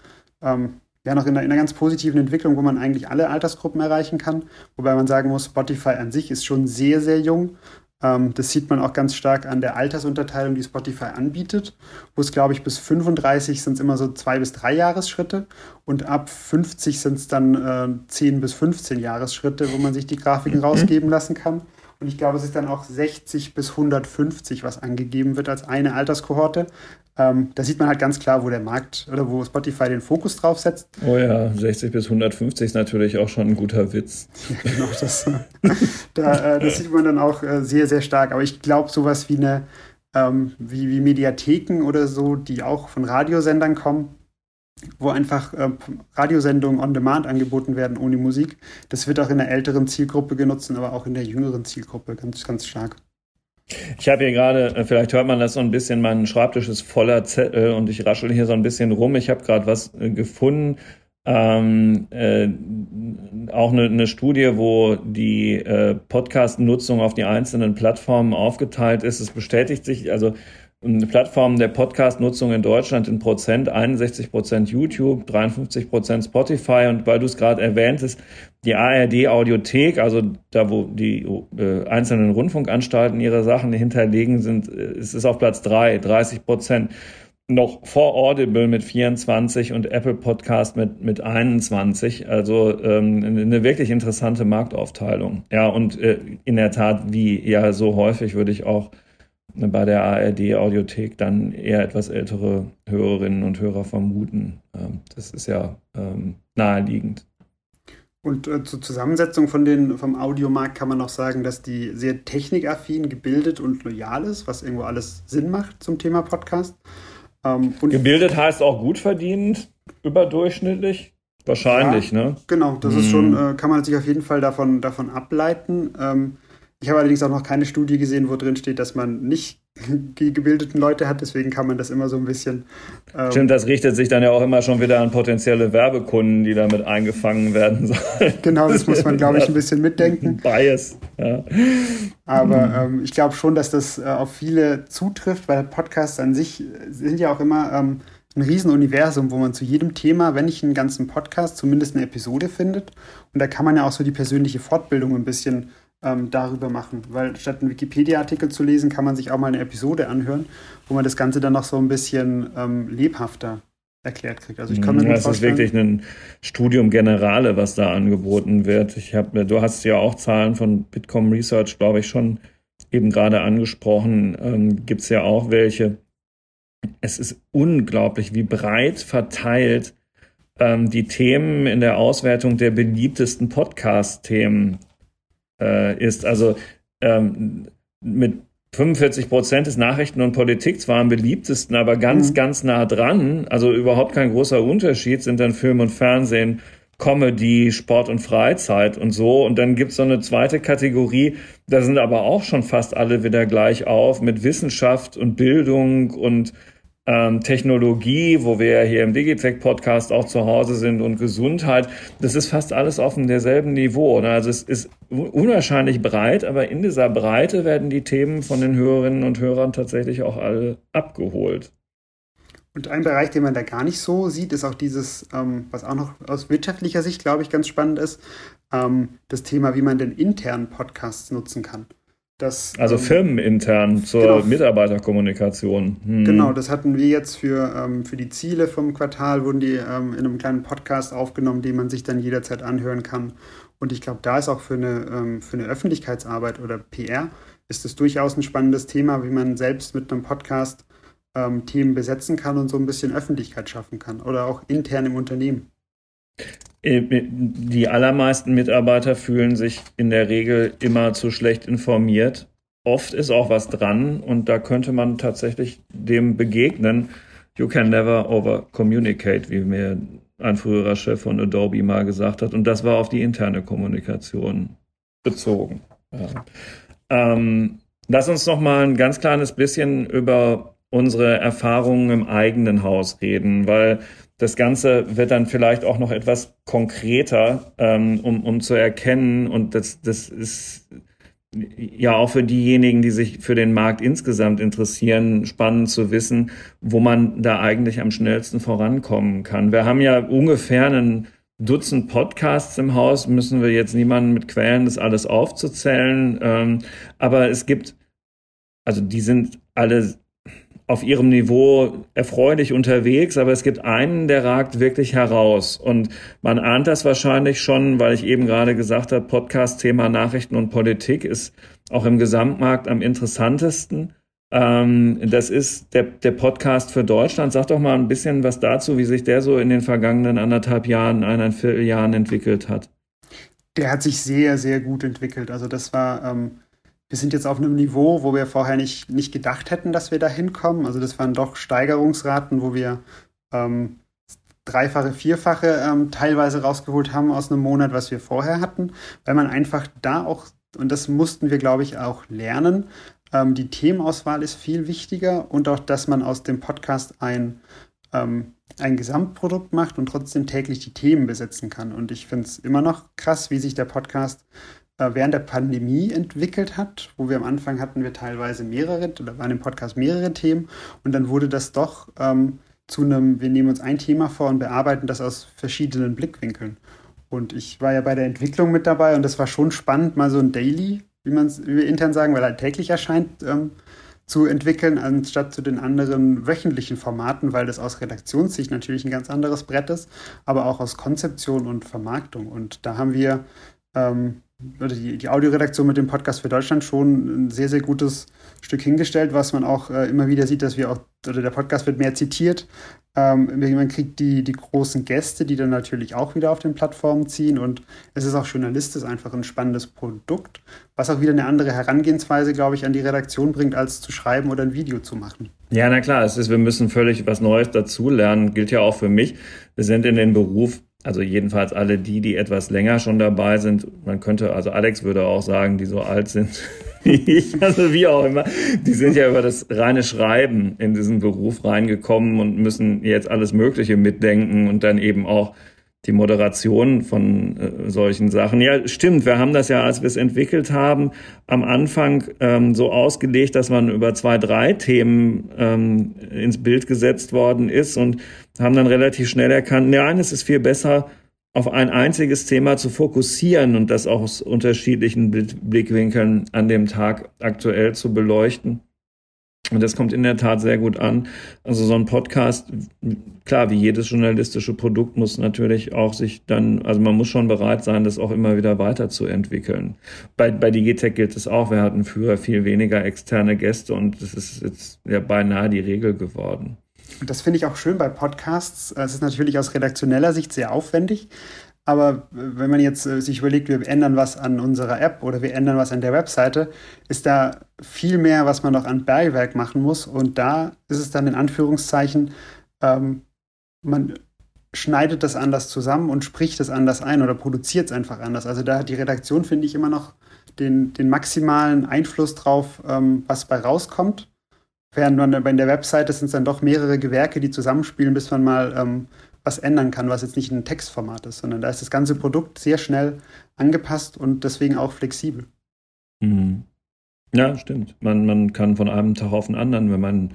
ähm, ja noch in einer, in einer, ganz positiven Entwicklung, wo man eigentlich alle Altersgruppen erreichen kann. Wobei man sagen muss, Spotify an sich ist schon sehr, sehr jung das sieht man auch ganz stark an der Altersunterteilung, die Spotify anbietet, wo es, glaube ich, bis 35 sind es immer so zwei bis drei Jahresschritte und ab 50 sind es dann äh, 10 bis 15 Jahresschritte, wo man sich die Grafiken mhm. rausgeben lassen kann. Und ich glaube, es ist dann auch 60 bis 150, was angegeben wird als eine Alterskohorte. Ähm, da sieht man halt ganz klar, wo der Markt oder wo Spotify den Fokus drauf setzt. Oh ja, 60 bis 150 ist natürlich auch schon ein guter Witz. Ja, genau, das, [LAUGHS] da, äh, das sieht man dann auch äh, sehr, sehr stark. Aber ich glaube, sowas wie eine ähm, wie, wie Mediatheken oder so, die auch von Radiosendern kommen, wo einfach äh, Radiosendungen on demand angeboten werden ohne Musik. Das wird auch in der älteren Zielgruppe genutzt, aber auch in der jüngeren Zielgruppe ganz, ganz stark. Ich habe hier gerade, äh, vielleicht hört man das so ein bisschen, mein Schreibtisch ist voller Zettel und ich raschel hier so ein bisschen rum. Ich habe gerade was äh, gefunden, ähm, äh, auch eine, eine Studie, wo die äh, Podcast-Nutzung auf die einzelnen Plattformen aufgeteilt ist. Es bestätigt sich, also Plattformen der Podcast-Nutzung in Deutschland in Prozent, 61 Prozent YouTube, 53 Prozent Spotify und weil du es gerade erwähntest, die ARD-Audiothek, also da, wo die äh, einzelnen Rundfunkanstalten ihre Sachen hinterlegen sind, äh, es ist auf Platz 3, 30 Prozent. Noch vor Audible mit 24 und Apple Podcast mit, mit 21. Also ähm, eine wirklich interessante Marktaufteilung. Ja, und äh, in der Tat, wie ja so häufig, würde ich auch bei der ARD-Audiothek dann eher etwas ältere Hörerinnen und Hörer vermuten. Ähm, das ist ja ähm, naheliegend. Und äh, zur Zusammensetzung von den, vom Audiomarkt kann man auch sagen, dass die sehr technikaffin, gebildet und loyal ist, was irgendwo alles Sinn macht zum Thema Podcast. Ähm, gebildet heißt auch gut verdient, überdurchschnittlich. Wahrscheinlich, ja, ne? Genau, das hm. ist schon, äh, kann man sich auf jeden Fall davon, davon ableiten. Ähm, ich habe allerdings auch noch keine Studie gesehen, wo drin steht, dass man nicht [LAUGHS] die gebildeten Leute hat, deswegen kann man das immer so ein bisschen. Ähm Stimmt, das richtet sich dann ja auch immer schon wieder an potenzielle Werbekunden, die damit eingefangen werden [LAUGHS] sollen. Genau, das muss man, glaube ich, ein [LAUGHS] bisschen mitdenken. Bias, ja. Aber ähm, ich glaube schon, dass das äh, auf viele zutrifft, weil Podcasts an sich sind ja auch immer ähm, ein Riesenuniversum, wo man zu jedem Thema, wenn nicht einen ganzen Podcast, zumindest eine Episode findet. Und da kann man ja auch so die persönliche Fortbildung ein bisschen ähm, darüber machen. Weil statt einen Wikipedia-Artikel zu lesen, kann man sich auch mal eine Episode anhören, wo man das Ganze dann noch so ein bisschen ähm, lebhafter erklärt kriegt. Also ich kann mir ja, es ist wirklich ein Studium Generale, was da angeboten wird. Ich habe, du hast ja auch Zahlen von Bitkom Research, glaube ich, schon eben gerade angesprochen. Ähm, Gibt es ja auch welche. Es ist unglaublich, wie breit verteilt ähm, die Themen in der Auswertung der beliebtesten Podcast-Themen äh, ist. Also ähm, mit 45 Prozent ist Nachrichten und Politik zwar am beliebtesten, aber ganz, mhm. ganz nah dran, also überhaupt kein großer Unterschied, sind dann Film und Fernsehen, Comedy, Sport und Freizeit und so. Und dann gibt's so eine zweite Kategorie, da sind aber auch schon fast alle wieder gleich auf mit Wissenschaft und Bildung und ähm, Technologie, wo wir ja hier im Digitech-Podcast auch zu Hause sind und Gesundheit, das ist fast alles auf dem derselben Niveau. Ne? Also es ist unwahrscheinlich breit, aber in dieser Breite werden die Themen von den Hörerinnen und Hörern tatsächlich auch alle abgeholt. Und ein Bereich, den man da gar nicht so sieht, ist auch dieses, ähm, was auch noch aus wirtschaftlicher Sicht, glaube ich, ganz spannend ist, ähm, das Thema, wie man denn intern Podcasts nutzen kann. Das, also ähm, firmenintern zur genau, Mitarbeiterkommunikation. Hm. Genau, das hatten wir jetzt für, ähm, für die Ziele vom Quartal, wurden die ähm, in einem kleinen Podcast aufgenommen, den man sich dann jederzeit anhören kann. Und ich glaube, da ist auch für eine, ähm, für eine Öffentlichkeitsarbeit oder PR ist es durchaus ein spannendes Thema, wie man selbst mit einem Podcast ähm, Themen besetzen kann und so ein bisschen Öffentlichkeit schaffen kann oder auch intern im Unternehmen. Äh, die allermeisten Mitarbeiter fühlen sich in der Regel immer zu schlecht informiert. Oft ist auch was dran und da könnte man tatsächlich dem begegnen. You can never over communicate, wie mir ein früherer Chef von Adobe mal gesagt hat. Und das war auf die interne Kommunikation bezogen. Ja. Ähm, lass uns noch mal ein ganz kleines bisschen über unsere Erfahrungen im eigenen Haus reden, weil das Ganze wird dann vielleicht auch noch etwas konkreter, ähm, um, um zu erkennen. Und das, das ist ja auch für diejenigen, die sich für den Markt insgesamt interessieren, spannend zu wissen, wo man da eigentlich am schnellsten vorankommen kann. Wir haben ja ungefähr einen Dutzend Podcasts im Haus, müssen wir jetzt niemanden mit quälen, das alles aufzuzählen. Ähm, aber es gibt, also die sind alle auf ihrem Niveau erfreulich unterwegs, aber es gibt einen, der ragt wirklich heraus. Und man ahnt das wahrscheinlich schon, weil ich eben gerade gesagt habe, Podcast-Thema Nachrichten und Politik ist auch im Gesamtmarkt am interessantesten. Ähm, das ist der, der Podcast für Deutschland. Sag doch mal ein bisschen was dazu, wie sich der so in den vergangenen anderthalb Jahren, eineinviertel Jahren entwickelt hat. Der hat sich sehr, sehr gut entwickelt. Also das war, ähm, wir sind jetzt auf einem Niveau, wo wir vorher nicht, nicht gedacht hätten, dass wir da hinkommen. Also das waren doch Steigerungsraten, wo wir ähm, dreifache, vierfache ähm, teilweise rausgeholt haben aus einem Monat, was wir vorher hatten, weil man einfach da auch, und das mussten wir, glaube ich, auch lernen, ähm, die Themenauswahl ist viel wichtiger und auch, dass man aus dem Podcast ein, ähm, ein Gesamtprodukt macht und trotzdem täglich die Themen besetzen kann. Und ich finde es immer noch krass, wie sich der Podcast während der Pandemie entwickelt hat, wo wir am Anfang hatten wir teilweise mehrere oder waren im Podcast mehrere Themen und dann wurde das doch ähm, zu einem, wir nehmen uns ein Thema vor und bearbeiten das aus verschiedenen Blickwinkeln. Und ich war ja bei der Entwicklung mit dabei und das war schon spannend, mal so ein Daily, wie, wie wir intern sagen, weil er täglich erscheint, ähm, zu entwickeln, anstatt zu den anderen wöchentlichen Formaten, weil das aus Redaktionssicht natürlich ein ganz anderes Brett ist, aber auch aus Konzeption und Vermarktung. Und da haben wir ähm, die, die Audioredaktion mit dem Podcast für Deutschland schon ein sehr, sehr gutes Stück hingestellt, was man auch äh, immer wieder sieht, dass wir auch, oder der Podcast wird mehr zitiert. Ähm, man kriegt die, die großen Gäste, die dann natürlich auch wieder auf den Plattformen ziehen und es ist auch journalistisch einfach ein spannendes Produkt, was auch wieder eine andere Herangehensweise, glaube ich, an die Redaktion bringt, als zu schreiben oder ein Video zu machen. Ja, na klar, es ist, wir müssen völlig was Neues dazulernen, gilt ja auch für mich. Wir sind in den Beruf also jedenfalls alle die, die etwas länger schon dabei sind. Man könnte, also Alex würde auch sagen, die so alt sind [LAUGHS] wie ich, also wie auch immer, die sind ja über das reine Schreiben in diesen Beruf reingekommen und müssen jetzt alles Mögliche mitdenken und dann eben auch die Moderation von äh, solchen Sachen. Ja, stimmt. Wir haben das ja, als wir es entwickelt haben, am Anfang ähm, so ausgelegt, dass man über zwei, drei Themen ähm, ins Bild gesetzt worden ist und haben dann relativ schnell erkannt, nein, es ist viel besser, auf ein einziges Thema zu fokussieren und das auch aus unterschiedlichen Blickwinkeln an dem Tag aktuell zu beleuchten. Und das kommt in der Tat sehr gut an. Also so ein Podcast, klar, wie jedes journalistische Produkt muss natürlich auch sich dann, also man muss schon bereit sein, das auch immer wieder weiterzuentwickeln. Bei, bei Digitech gilt es auch, wir hatten früher viel weniger externe Gäste und das ist jetzt ja beinahe die Regel geworden. Und das finde ich auch schön bei Podcasts. Es ist natürlich aus redaktioneller Sicht sehr aufwendig, aber wenn man jetzt äh, sich überlegt, wir ändern was an unserer App oder wir ändern was an der Webseite, ist da viel mehr, was man noch an Bergwerk machen muss. Und da ist es dann in Anführungszeichen, ähm, man schneidet das anders zusammen und spricht es anders ein oder produziert es einfach anders. Also da hat die Redaktion, finde ich, immer noch den, den maximalen Einfluss drauf, ähm, was bei rauskommt. Während man bei der Webseite sind es dann doch mehrere Gewerke, die zusammenspielen, bis man mal ähm, was ändern kann, was jetzt nicht ein Textformat ist, sondern da ist das ganze Produkt sehr schnell angepasst und deswegen auch flexibel. Mhm. Ja, stimmt. Man, man kann von einem Tag auf den anderen, wenn man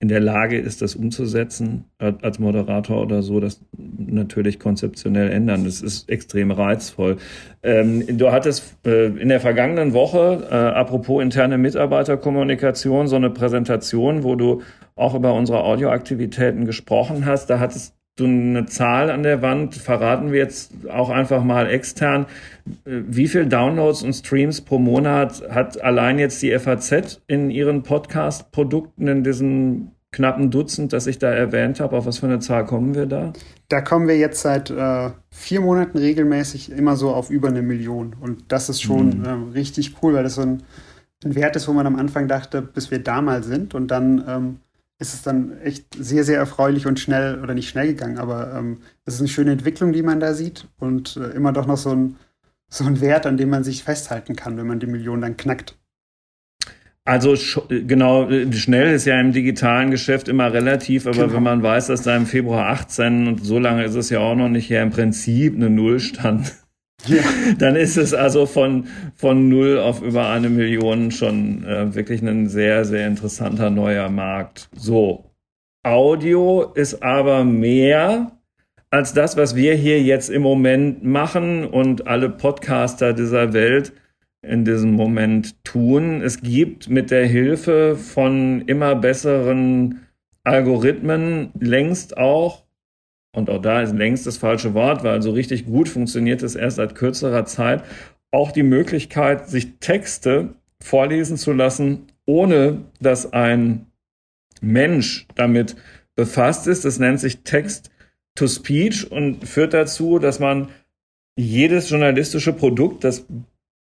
in der Lage ist, das umzusetzen, als Moderator oder so, das natürlich konzeptionell ändern. Das ist extrem reizvoll. Ähm, du hattest äh, in der vergangenen Woche, äh, apropos interne Mitarbeiterkommunikation, so eine Präsentation, wo du auch über unsere Audioaktivitäten gesprochen hast. Da hattest du eine Zahl an der Wand, verraten wir jetzt auch einfach mal extern. Wie viel Downloads und Streams pro Monat hat allein jetzt die FAZ in ihren Podcast-Produkten in diesem knappen Dutzend, das ich da erwähnt habe? Auf was für eine Zahl kommen wir da? Da kommen wir jetzt seit äh, vier Monaten regelmäßig immer so auf über eine Million. Und das ist schon mhm. äh, richtig cool, weil das so ein, ein, Wert ist, wo man am Anfang dachte, bis wir da mal sind. Und dann ähm, ist es dann echt sehr, sehr erfreulich und schnell, oder nicht schnell gegangen, aber ähm, es ist eine schöne Entwicklung, die man da sieht und äh, immer doch noch so ein, so ein Wert, an dem man sich festhalten kann, wenn man die Million dann knackt. Also genau, schnell ist ja im digitalen Geschäft immer relativ, aber genau. wenn man weiß, dass da im Februar 18 und so lange ist es ja auch noch nicht her, im Prinzip eine Null stand, ja. [LAUGHS] dann ist es also von, von null auf über eine Million schon äh, wirklich ein sehr, sehr interessanter neuer Markt. So, Audio ist aber mehr als das, was wir hier jetzt im Moment machen und alle Podcaster dieser Welt in diesem Moment tun. Es gibt mit der Hilfe von immer besseren Algorithmen längst auch, und auch da ist längst das falsche Wort, weil so richtig gut funktioniert es erst seit kürzerer Zeit, auch die Möglichkeit, sich Texte vorlesen zu lassen, ohne dass ein Mensch damit befasst ist. Das nennt sich Text to Speech und führt dazu, dass man jedes journalistische Produkt, das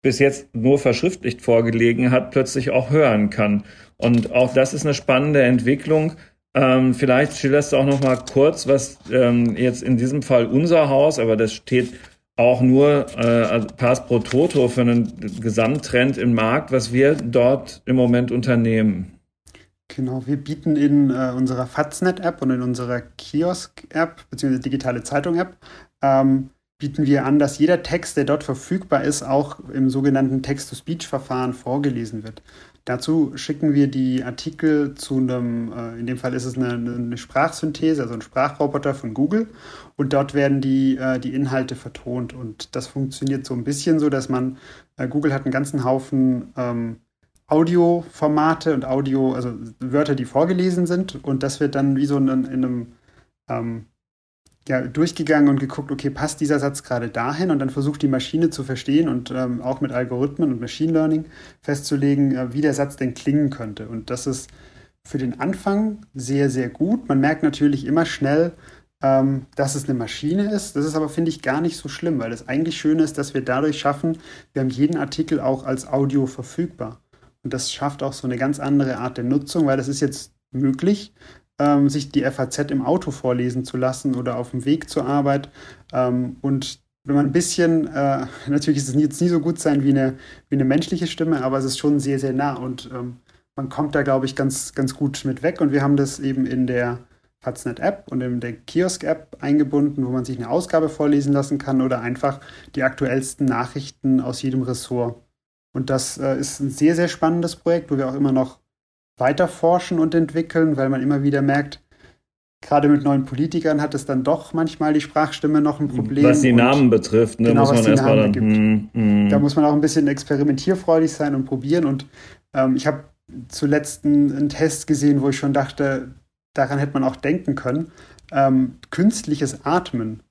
bis jetzt nur verschriftlicht vorgelegen hat, plötzlich auch hören kann. Und auch das ist eine spannende Entwicklung. Ähm, vielleicht schilderst du auch noch mal kurz, was ähm, jetzt in diesem Fall unser Haus, aber das steht auch nur äh, also Pass pro Toto für einen Gesamttrend im Markt, was wir dort im Moment unternehmen. Genau, wir bieten in äh, unserer Faznet-App und in unserer Kiosk-App, beziehungsweise digitale Zeitung-App, ähm, bieten wir an, dass jeder Text, der dort verfügbar ist, auch im sogenannten Text-to-Speech-Verfahren vorgelesen wird. Dazu schicken wir die Artikel zu einem, äh, in dem Fall ist es eine, eine, Sprachsynthese, also ein Sprachroboter von Google. Und dort werden die, äh, die Inhalte vertont. Und das funktioniert so ein bisschen so, dass man, äh, Google hat einen ganzen Haufen ähm, Audioformate und Audio, also Wörter, die vorgelesen sind. Und das wird dann wie so in, in einem ähm, ja, durchgegangen und geguckt, okay, passt dieser Satz gerade dahin und dann versucht die Maschine zu verstehen und ähm, auch mit Algorithmen und Machine Learning festzulegen, äh, wie der Satz denn klingen könnte. Und das ist für den Anfang sehr, sehr gut. Man merkt natürlich immer schnell, ähm, dass es eine Maschine ist. Das ist aber, finde ich, gar nicht so schlimm, weil das eigentlich Schöne ist, dass wir dadurch schaffen, wir haben jeden Artikel auch als Audio verfügbar. Und das schafft auch so eine ganz andere Art der Nutzung, weil das ist jetzt möglich, ähm, sich die FAZ im Auto vorlesen zu lassen oder auf dem Weg zur Arbeit. Ähm, und wenn man ein bisschen, äh, [LAUGHS] natürlich ist es jetzt nie so gut sein wie eine, wie eine menschliche Stimme, aber es ist schon sehr, sehr nah und ähm, man kommt da, glaube ich, ganz, ganz gut mit weg. Und wir haben das eben in der Faznet-App und in der Kiosk-App eingebunden, wo man sich eine Ausgabe vorlesen lassen kann oder einfach die aktuellsten Nachrichten aus jedem Ressort. Und das äh, ist ein sehr, sehr spannendes Projekt, wo wir auch immer noch weiter forschen und entwickeln, weil man immer wieder merkt, gerade mit neuen Politikern hat es dann doch manchmal die Sprachstimme noch ein Problem. Was die Namen betrifft, ne, genau, muss man erstmal dann. Hm, hm. Da muss man auch ein bisschen experimentierfreudig sein und probieren. Und ähm, ich habe zuletzt einen, einen, Test gesehen, wo ich schon dachte, daran hätte man auch denken können. Ähm, künstliches Atmen.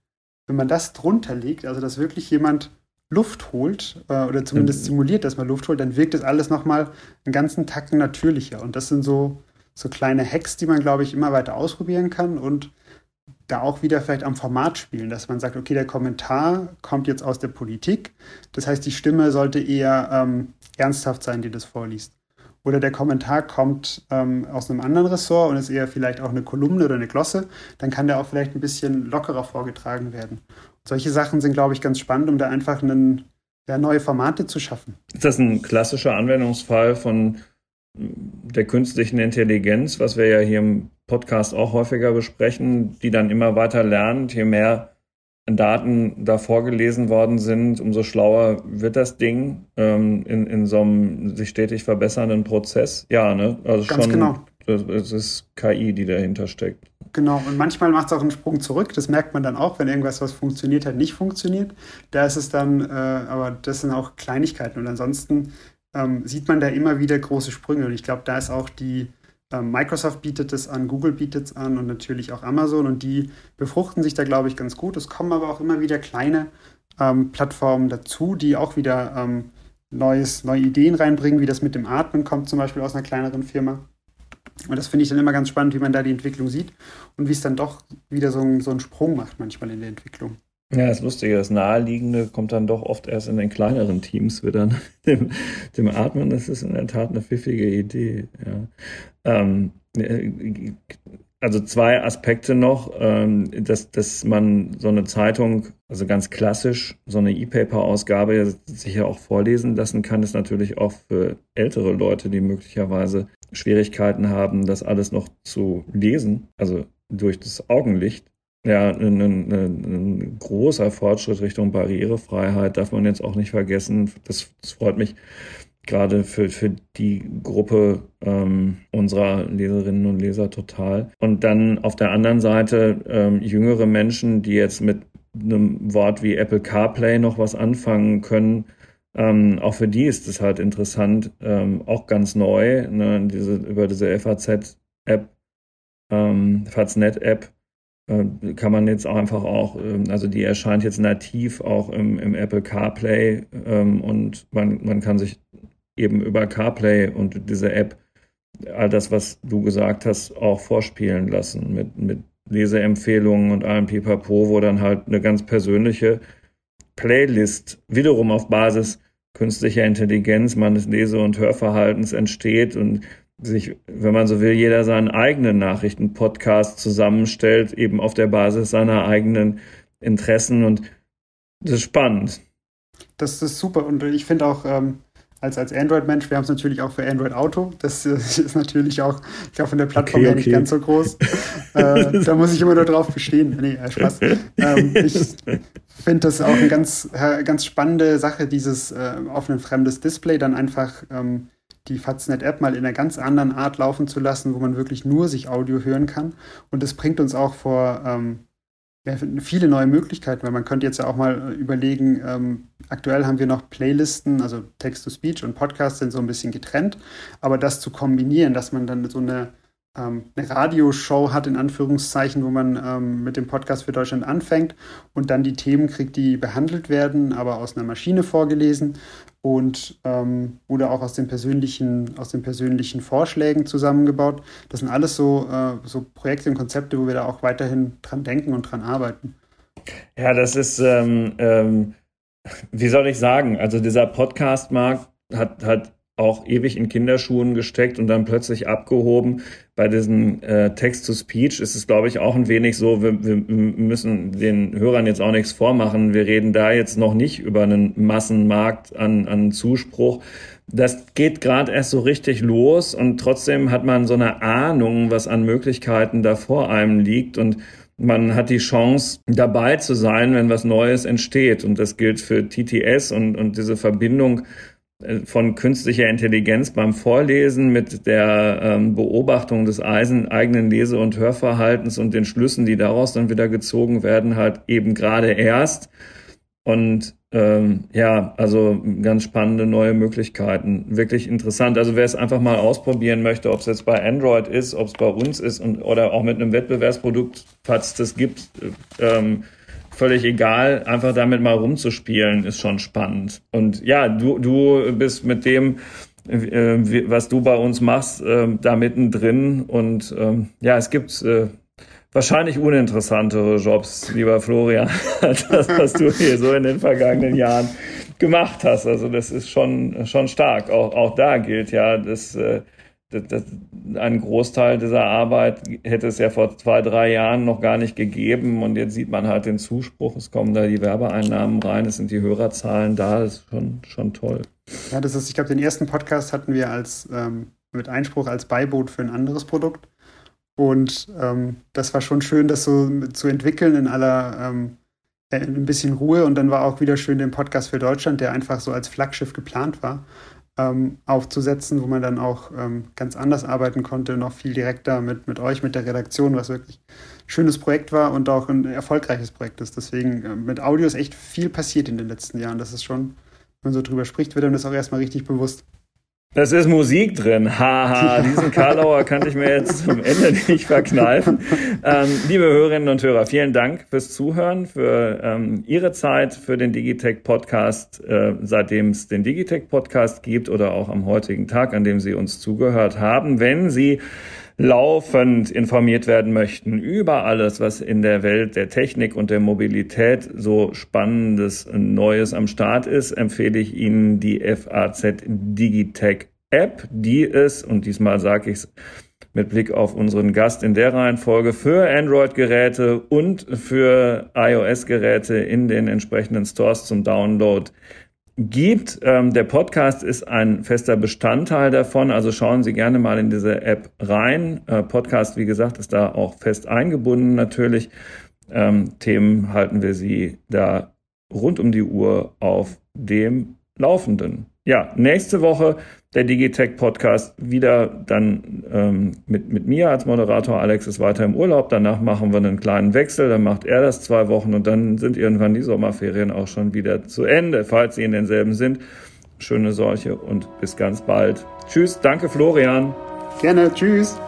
Wenn man das drunter legt, also dass wirklich jemand Luft holt äh, oder zumindest simuliert, dass man Luft holt, dann wirkt das alles nochmal einen ganzen Tacken natürlicher. Und das sind so, so kleine Hacks, die man, glaube ich, immer weiter ausprobieren kann und da auch wieder vielleicht am Format spielen, dass man sagt, okay, der Kommentar kommt jetzt aus der Politik. Das heißt, die Stimme sollte eher ähm, ernsthaft sein, die das vorliest. Oder der Kommentar kommt ähm, aus einem anderen Ressort und ist eher vielleicht auch eine Kolumne oder eine Glosse. Dann kann der auch vielleicht ein bisschen lockerer vorgetragen werden solche Sachen sind, glaube ich, ganz spannend, um da einfach einen, ja, neue Formate zu schaffen. Ist das ein klassischer Anwendungsfall von der künstlichen Intelligenz, was wir ja hier im Podcast auch häufiger besprechen, die dann immer weiter lernt, je mehr Daten da vorgelesen worden sind, umso schlauer wird das Ding ähm, in, in so einem sich stetig verbessernden Prozess. Ja, ne? Also Ganz schon, genau. Es ist KI, die dahinter steckt. Genau, und manchmal macht es auch einen Sprung zurück. Das merkt man dann auch, wenn irgendwas, was funktioniert hat, nicht funktioniert. Da ist es dann, äh, aber das sind auch Kleinigkeiten. Und ansonsten ähm, sieht man da immer wieder große Sprünge. Und ich glaube, da ist auch die, ähm, Microsoft bietet es an, Google bietet es an und natürlich auch Amazon und die befruchten sich da, glaube ich, ganz gut. Es kommen aber auch immer wieder kleine ähm, Plattformen dazu, die auch wieder ähm, neues, neue Ideen reinbringen, wie das mit dem Atmen kommt, zum Beispiel aus einer kleineren Firma. Und das finde ich dann immer ganz spannend, wie man da die Entwicklung sieht und wie es dann doch wieder so, so einen Sprung macht manchmal in der Entwicklung. Ja, das Lustige, das Naheliegende kommt dann doch oft erst in den kleineren Teams wieder [LAUGHS] dem, dem Atmen. Das ist in der Tat eine pfiffige Idee. Ja. Ähm, äh, also zwei Aspekte noch, ähm, dass, dass man so eine Zeitung, also ganz klassisch, so eine E-Paper-Ausgabe sicher auch vorlesen lassen kann, ist natürlich auch für ältere Leute, die möglicherweise Schwierigkeiten haben, das alles noch zu lesen, also durch das Augenlicht. Ja, ein, ein, ein großer Fortschritt Richtung Barrierefreiheit darf man jetzt auch nicht vergessen. Das, das freut mich gerade für, für die Gruppe ähm, unserer Leserinnen und Leser total. Und dann auf der anderen Seite ähm, jüngere Menschen, die jetzt mit einem Wort wie Apple CarPlay noch was anfangen können. Ähm, auch für die ist es halt interessant, ähm, auch ganz neu, ne, diese, über diese FAZ-App, ähm, FAZNet-App, äh, kann man jetzt auch einfach auch, ähm, also die erscheint jetzt nativ auch im, im Apple CarPlay ähm, und man, man kann sich eben über CarPlay und diese App all das, was du gesagt hast, auch vorspielen lassen mit, mit Leseempfehlungen und allem Pipapo, wo dann halt eine ganz persönliche Playlist wiederum auf Basis künstlicher Intelligenz meines Lese- und Hörverhaltens entsteht und sich, wenn man so will, jeder seinen eigenen Nachrichtenpodcast zusammenstellt, eben auf der Basis seiner eigenen Interessen und das ist spannend. Das ist super und ich finde auch, ähm, als, als Android-Mensch. Wir haben es natürlich auch für Android Auto. Das [LAUGHS] ist natürlich auch, ich glaube, von der Plattform okay, her nicht ganz so groß. [LAUGHS] äh, da muss ich immer nur drauf bestehen. Nee, äh, Spaß. Ähm, ich finde das auch eine ganz, äh, ganz spannende Sache, dieses äh, auf ein fremdes Display dann einfach ähm, die Faznet-App mal in einer ganz anderen Art laufen zu lassen, wo man wirklich nur sich Audio hören kann. Und das bringt uns auch vor ähm, viele neue Möglichkeiten, weil man könnte jetzt ja auch mal überlegen, ähm, aktuell haben wir noch Playlisten, also Text-to-Speech und Podcast sind so ein bisschen getrennt, aber das zu kombinieren, dass man dann so eine, ähm, eine Radioshow hat, in Anführungszeichen, wo man ähm, mit dem Podcast für Deutschland anfängt und dann die Themen kriegt, die behandelt werden, aber aus einer Maschine vorgelesen und ähm, oder auch aus den persönlichen, aus den persönlichen Vorschlägen zusammengebaut. Das sind alles so, äh, so Projekte und Konzepte, wo wir da auch weiterhin dran denken und dran arbeiten. Ja, das ist, ähm, ähm, wie soll ich sagen, also dieser Podcast-Markt hat, hat auch ewig in Kinderschuhen gesteckt und dann plötzlich abgehoben. Bei diesem äh, Text-to-Speech ist es, glaube ich, auch ein wenig so, wir, wir müssen den Hörern jetzt auch nichts vormachen. Wir reden da jetzt noch nicht über einen Massenmarkt an, an Zuspruch. Das geht gerade erst so richtig los und trotzdem hat man so eine Ahnung, was an Möglichkeiten da vor einem liegt und man hat die Chance, dabei zu sein, wenn was Neues entsteht. Und das gilt für TTS und, und diese Verbindung von künstlicher Intelligenz beim Vorlesen mit der ähm, Beobachtung des eigenen Lese- und Hörverhaltens und den Schlüssen, die daraus dann wieder gezogen werden, halt eben gerade erst. Und ähm, ja, also ganz spannende neue Möglichkeiten. Wirklich interessant. Also wer es einfach mal ausprobieren möchte, ob es jetzt bei Android ist, ob es bei uns ist und oder auch mit einem Wettbewerbsprodukt, falls es das gibt, äh, ähm, völlig egal, einfach damit mal rumzuspielen, ist schon spannend. Und ja, du, du bist mit dem, äh, was du bei uns machst, äh, da mittendrin. Und ähm, ja, es gibt äh, wahrscheinlich uninteressantere Jobs, lieber Florian, [LAUGHS] als das, was du hier so in den vergangenen Jahren gemacht hast. Also das ist schon, schon stark. Auch, auch da gilt ja, dass äh, das, das, ein Großteil dieser Arbeit hätte es ja vor zwei, drei Jahren noch gar nicht gegeben. Und jetzt sieht man halt den Zuspruch, es kommen da die Werbeeinnahmen rein, es sind die Hörerzahlen da, das ist schon, schon toll. Ja, das ist, ich glaube, den ersten Podcast hatten wir als ähm, mit Einspruch als Beiboot für ein anderes Produkt. Und ähm, das war schon schön, das so zu entwickeln in aller ähm, äh, ein bisschen Ruhe. Und dann war auch wieder schön den Podcast für Deutschland, der einfach so als Flaggschiff geplant war ähm, aufzusetzen, wo man dann auch ähm, ganz anders arbeiten konnte, noch viel direkter mit, mit euch, mit der Redaktion, was wirklich ein schönes Projekt war und auch ein erfolgreiches Projekt ist. Deswegen äh, mit Audio ist echt viel passiert in den letzten Jahren. Das ist schon, wenn man so drüber spricht, wird einem das auch erstmal richtig bewusst. Das ist Musik drin. Haha, diesen Karlauer kannte ich mir jetzt zum Ende nicht verkneifen. Ähm, liebe Hörerinnen und Hörer, vielen Dank fürs Zuhören, für ähm, Ihre Zeit, für den Digitech Podcast, äh, seitdem es den Digitech Podcast gibt oder auch am heutigen Tag, an dem Sie uns zugehört haben. Wenn Sie laufend informiert werden möchten über alles, was in der Welt der Technik und der Mobilität so spannendes Neues am Start ist, empfehle ich Ihnen die FAZ Digitech App, die ist, und diesmal sage ich es mit Blick auf unseren Gast in der Reihenfolge, für Android-Geräte und für iOS-Geräte in den entsprechenden Stores zum Download gibt. Ähm, der Podcast ist ein fester Bestandteil davon, also schauen Sie gerne mal in diese App rein. Äh, Podcast, wie gesagt, ist da auch fest eingebunden natürlich. Ähm, Themen halten wir Sie da rund um die Uhr auf dem Laufenden. Ja, nächste Woche der Digitech Podcast wieder dann ähm, mit, mit mir als Moderator. Alex ist weiter im Urlaub. Danach machen wir einen kleinen Wechsel. Dann macht er das zwei Wochen und dann sind irgendwann die Sommerferien auch schon wieder zu Ende, falls sie in denselben sind. Schöne solche und bis ganz bald. Tschüss. Danke, Florian. Gerne. Tschüss.